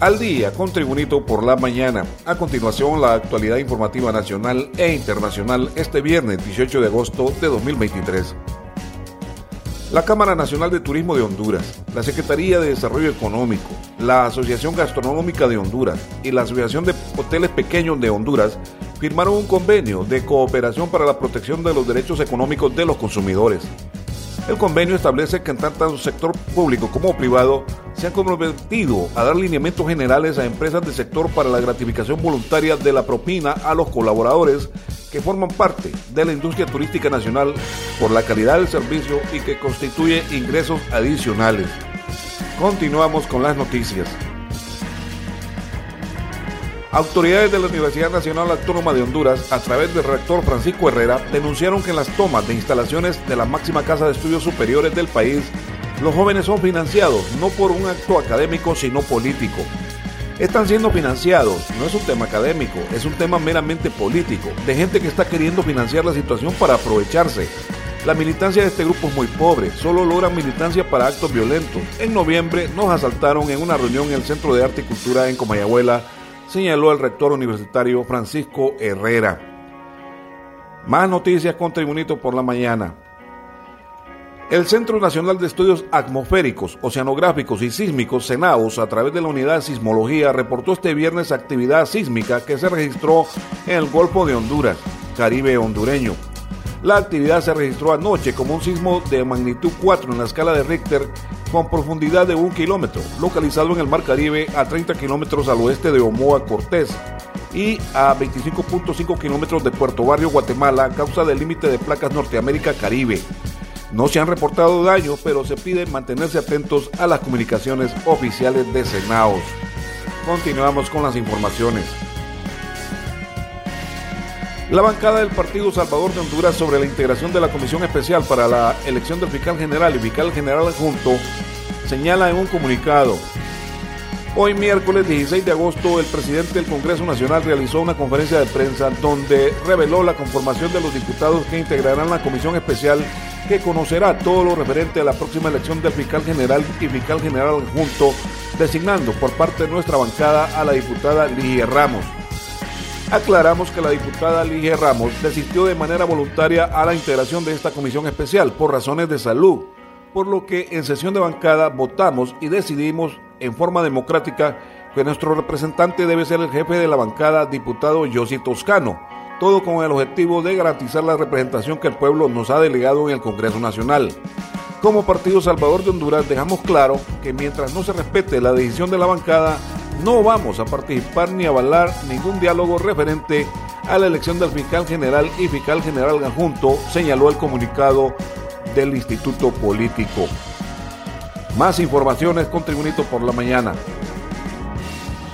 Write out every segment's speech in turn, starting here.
Al día con Tribunito por la mañana. A continuación, la actualidad informativa nacional e internacional este viernes 18 de agosto de 2023. La Cámara Nacional de Turismo de Honduras, la Secretaría de Desarrollo Económico, la Asociación Gastronómica de Honduras y la Asociación de Hoteles Pequeños de Honduras firmaron un convenio de cooperación para la protección de los derechos económicos de los consumidores. El convenio establece que en tanto sector público como privado se han comprometido a dar lineamientos generales a empresas del sector para la gratificación voluntaria de la propina a los colaboradores que forman parte de la industria turística nacional por la calidad del servicio y que constituye ingresos adicionales. Continuamos con las noticias. Autoridades de la Universidad Nacional Autónoma de Honduras, a través del rector Francisco Herrera, denunciaron que en las tomas de instalaciones de la máxima casa de estudios superiores del país, los jóvenes son financiados no por un acto académico, sino político. Están siendo financiados, no es un tema académico, es un tema meramente político, de gente que está queriendo financiar la situación para aprovecharse. La militancia de este grupo es muy pobre, solo logran militancia para actos violentos. En noviembre nos asaltaron en una reunión en el Centro de Arte y Cultura en Comayagüela señaló el rector universitario Francisco Herrera. Más noticias con Tribunito por la mañana. El Centro Nacional de Estudios Atmosféricos, Oceanográficos y Sísmicos, CENAOS, a través de la Unidad de Sismología, reportó este viernes actividad sísmica que se registró en el Golfo de Honduras, Caribe hondureño. La actividad se registró anoche como un sismo de magnitud 4 en la escala de Richter con profundidad de un kilómetro, localizado en el Mar Caribe a 30 kilómetros al oeste de Omoa Cortés y a 25.5 kilómetros de Puerto Barrio, Guatemala, a causa del límite de placas Norteamérica Caribe. No se han reportado daños, pero se pide mantenerse atentos a las comunicaciones oficiales de Senaos. Continuamos con las informaciones. La bancada del Partido Salvador de Honduras sobre la integración de la Comisión Especial para la elección del fiscal general y fiscal general adjunto señala en un comunicado. Hoy miércoles 16 de agosto el presidente del Congreso Nacional realizó una conferencia de prensa donde reveló la conformación de los diputados que integrarán la Comisión Especial que conocerá todo lo referente a la próxima elección del fiscal general y fiscal general adjunto, designando por parte de nuestra bancada a la diputada Ligia Ramos. Aclaramos que la diputada Ligia Ramos desistió de manera voluntaria a la integración de esta comisión especial por razones de salud, por lo que en sesión de bancada votamos y decidimos en forma democrática que nuestro representante debe ser el jefe de la bancada, diputado Yossi Toscano, todo con el objetivo de garantizar la representación que el pueblo nos ha delegado en el Congreso Nacional. Como Partido Salvador de Honduras dejamos claro que mientras no se respete la decisión de la bancada, no vamos a participar ni avalar ningún diálogo referente a la elección del fiscal general y fiscal general adjunto, señaló el comunicado del Instituto Político. Más informaciones con Tribunito por la mañana.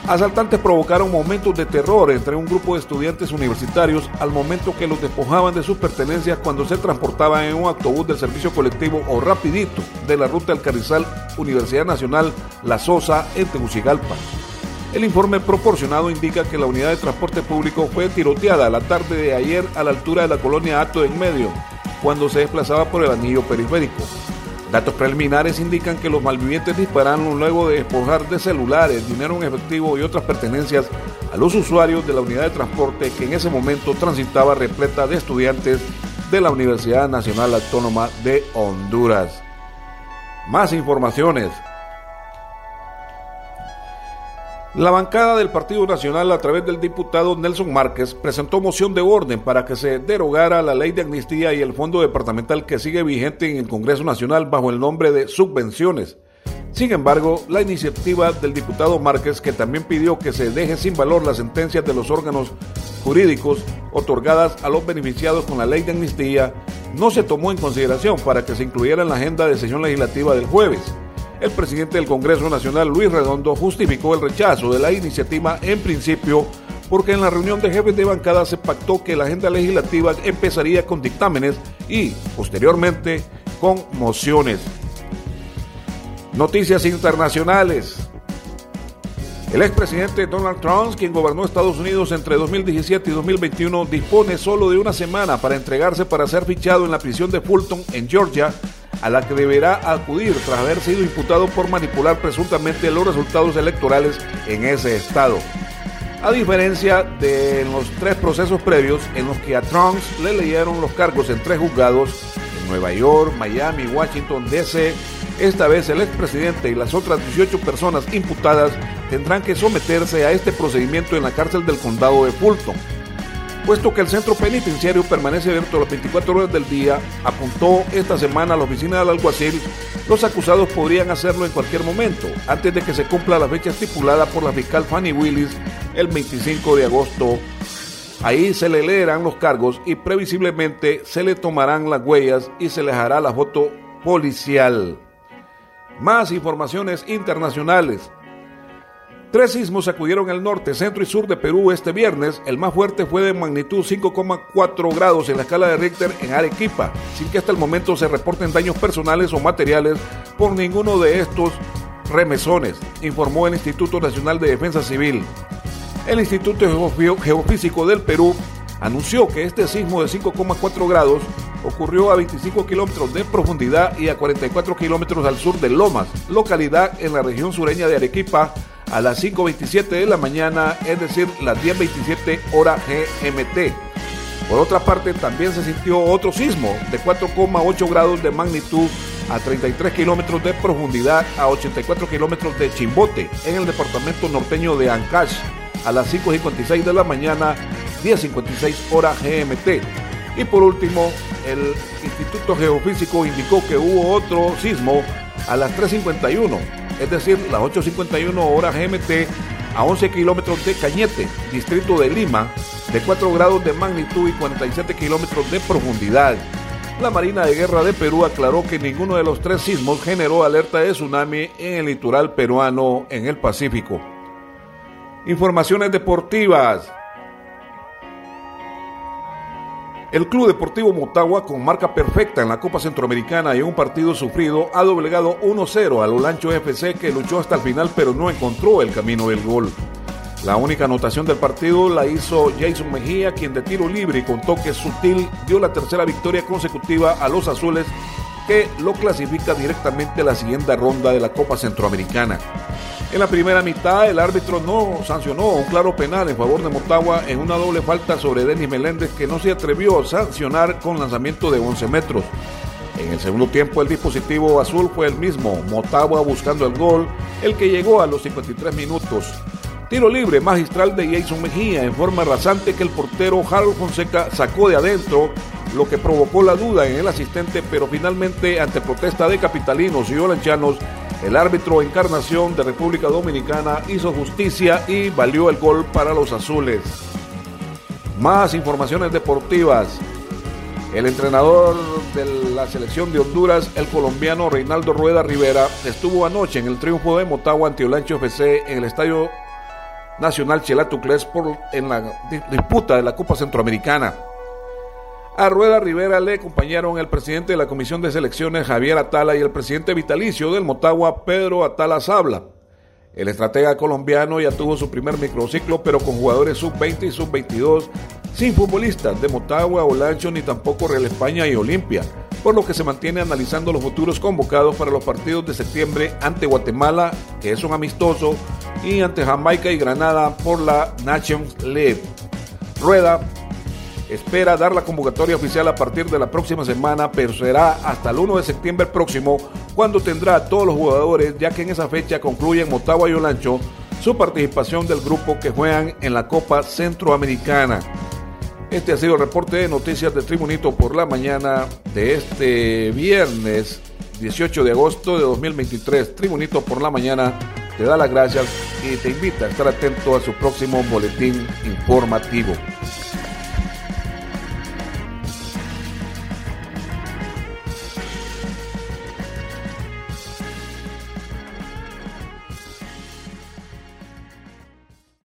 Asaltantes provocaron momentos de terror entre un grupo de estudiantes universitarios al momento que los despojaban de sus pertenencias cuando se transportaban en un autobús del servicio colectivo o rapidito de la ruta del Carrizal Universidad Nacional La Sosa en Tegucigalpa. El informe proporcionado indica que la unidad de transporte público fue tiroteada la tarde de ayer a la altura de la colonia Ato en Medio, cuando se desplazaba por el anillo periférico. Datos preliminares indican que los malvivientes dispararon luego de despojar de celulares, dinero en efectivo y otras pertenencias a los usuarios de la unidad de transporte que en ese momento transitaba repleta de estudiantes de la Universidad Nacional Autónoma de Honduras. Más informaciones. La bancada del Partido Nacional, a través del diputado Nelson Márquez, presentó moción de orden para que se derogara la ley de amnistía y el fondo departamental que sigue vigente en el Congreso Nacional bajo el nombre de subvenciones. Sin embargo, la iniciativa del diputado Márquez, que también pidió que se deje sin valor las sentencias de los órganos jurídicos otorgadas a los beneficiados con la ley de amnistía, no se tomó en consideración para que se incluyera en la agenda de sesión legislativa del jueves. El presidente del Congreso Nacional, Luis Redondo, justificó el rechazo de la iniciativa en principio porque en la reunión de jefes de bancada se pactó que la agenda legislativa empezaría con dictámenes y, posteriormente, con mociones. Noticias internacionales. El expresidente Donald Trump, quien gobernó Estados Unidos entre 2017 y 2021, dispone solo de una semana para entregarse para ser fichado en la prisión de Fulton, en Georgia, a la que deberá acudir tras haber sido imputado por manipular presuntamente los resultados electorales en ese estado. A diferencia de los tres procesos previos en los que a Trump le leyeron los cargos en tres juzgados, en Nueva York, Miami, Washington, D.C., esta vez el expresidente y las otras 18 personas imputadas tendrán que someterse a este procedimiento en la cárcel del condado de Fulton. Puesto que el centro penitenciario permanece abierto las 24 horas del día, apuntó esta semana a la oficina del alguacil, los acusados podrían hacerlo en cualquier momento, antes de que se cumpla la fecha estipulada por la fiscal Fanny Willis el 25 de agosto. Ahí se le leerán los cargos y previsiblemente se le tomarán las huellas y se le hará la foto policial. Más informaciones internacionales. Tres sismos sacudieron el norte, centro y sur de Perú este viernes. El más fuerte fue de magnitud 5,4 grados en la escala de Richter en Arequipa, sin que hasta el momento se reporten daños personales o materiales por ninguno de estos remesones, informó el Instituto Nacional de Defensa Civil. El Instituto Geofísico del Perú anunció que este sismo de 5,4 grados ocurrió a 25 kilómetros de profundidad y a 44 kilómetros al sur de Lomas, localidad en la región sureña de Arequipa, a las 5.27 de la mañana, es decir, las 10.27 hora GMT. Por otra parte, también se sintió otro sismo de 4,8 grados de magnitud a 33 kilómetros de profundidad a 84 kilómetros de Chimbote, en el departamento norteño de Ancash, a las 5.56 de la mañana 10.56 hora GMT. Y por último, el Instituto Geofísico indicó que hubo otro sismo a las 3.51, es decir, las 8.51 hora GMT a 11 kilómetros de Cañete, distrito de Lima, de 4 grados de magnitud y 47 kilómetros de profundidad. La Marina de Guerra de Perú aclaró que ninguno de los tres sismos generó alerta de tsunami en el litoral peruano en el Pacífico. Informaciones deportivas. El Club Deportivo Motagua, con marca perfecta en la Copa Centroamericana y un partido sufrido, ha doblegado 1-0 al Olancho FC que luchó hasta el final pero no encontró el camino del gol. La única anotación del partido la hizo Jason Mejía, quien de tiro libre y con toque sutil dio la tercera victoria consecutiva a los azules que lo clasifica directamente a la siguiente ronda de la Copa Centroamericana. En la primera mitad, el árbitro no sancionó un claro penal en favor de Motagua en una doble falta sobre Denis Meléndez que no se atrevió a sancionar con lanzamiento de 11 metros. En el segundo tiempo, el dispositivo azul fue el mismo, Motagua buscando el gol, el que llegó a los 53 minutos. Tiro libre magistral de Jason Mejía en forma rasante que el portero Harold Fonseca sacó de adentro, lo que provocó la duda en el asistente, pero finalmente, ante protesta de capitalinos y olanchanos, el árbitro Encarnación de República Dominicana hizo justicia y valió el gol para los azules. Más informaciones deportivas. El entrenador de la selección de Honduras, el colombiano Reinaldo Rueda Rivera, estuvo anoche en el triunfo de Motagua ante Olancho FC en el Estadio Nacional Chelatucles por en la disputa de la Copa Centroamericana. A Rueda Rivera le acompañaron el presidente de la Comisión de Selecciones, Javier Atala, y el presidente vitalicio del Motagua, Pedro Atala Sabla. El estratega colombiano ya tuvo su primer microciclo, pero con jugadores sub-20 y sub-22, sin futbolistas de Motagua, Olancho, ni tampoco Real España y Olimpia, por lo que se mantiene analizando los futuros convocados para los partidos de septiembre ante Guatemala, que es un amistoso, y ante Jamaica y Granada por la Nations League. Rueda espera dar la convocatoria oficial a partir de la próxima semana, pero será hasta el 1 de septiembre próximo cuando tendrá a todos los jugadores, ya que en esa fecha concluyen Motagua y Olancho su participación del grupo que juegan en la Copa Centroamericana. Este ha sido el reporte de noticias de Tribunito por la mañana de este viernes 18 de agosto de 2023. Tribunito por la mañana te da las gracias y te invita a estar atento a su próximo boletín informativo.